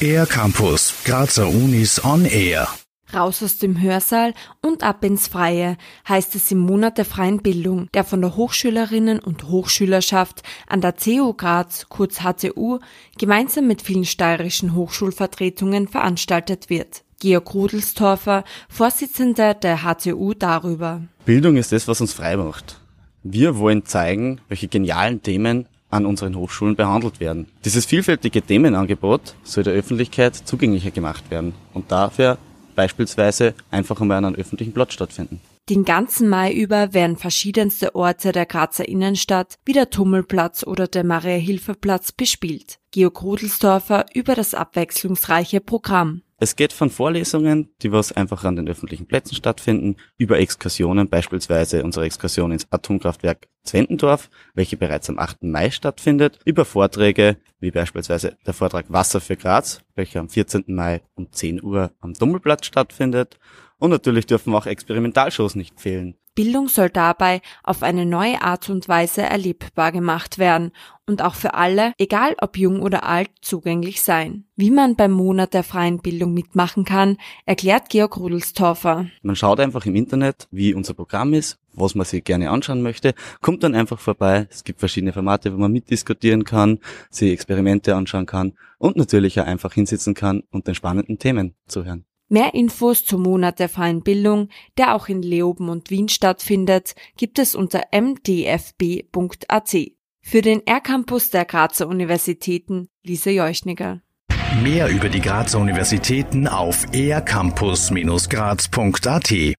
Air Campus, Grazer Unis on Air. Raus aus dem Hörsaal und ab ins Freie heißt es im Monat der freien Bildung, der von der Hochschülerinnen und Hochschülerschaft an der CU Graz, kurz HCU, gemeinsam mit vielen steirischen Hochschulvertretungen veranstaltet wird. Georg Rudelstorfer, Vorsitzender der HCU darüber. Bildung ist das, was uns frei macht. Wir wollen zeigen, welche genialen Themen an unseren Hochschulen behandelt werden. Dieses vielfältige Themenangebot soll der Öffentlichkeit zugänglicher gemacht werden und dafür beispielsweise einfach einmal an einem öffentlichen Platz stattfinden. Den ganzen Mai über werden verschiedenste Orte der Grazer Innenstadt wie der Tummelplatz oder der Maria-Hilfer-Platz bespielt. Georg Rudelsdorfer über das abwechslungsreiche Programm. Es geht von Vorlesungen, die was einfach an den öffentlichen Plätzen stattfinden, über Exkursionen, beispielsweise unsere Exkursion ins Atomkraftwerk Zwentendorf, welche bereits am 8. Mai stattfindet, über Vorträge, wie beispielsweise der Vortrag Wasser für Graz, welcher am 14. Mai um 10 Uhr am Dummelplatz stattfindet. Und natürlich dürfen auch Experimentalshows nicht fehlen. Bildung soll dabei auf eine neue Art und Weise erlebbar gemacht werden und auch für alle, egal ob jung oder alt, zugänglich sein. Wie man beim Monat der freien Bildung mitmachen kann, erklärt Georg Rudelstorfer. Man schaut einfach im Internet, wie unser Programm ist, was man sich gerne anschauen möchte, kommt dann einfach vorbei. Es gibt verschiedene Formate, wo man mitdiskutieren kann, sich Experimente anschauen kann und natürlich auch einfach hinsitzen kann und den spannenden Themen zuhören. Mehr Infos zum Monat der freien Bildung, der auch in Leoben und Wien stattfindet, gibt es unter mdfb.at. Für den R-Campus der Grazer Universitäten, Lisa Jeuschniger. Mehr über die Grazer Universitäten auf ercampus-graz.at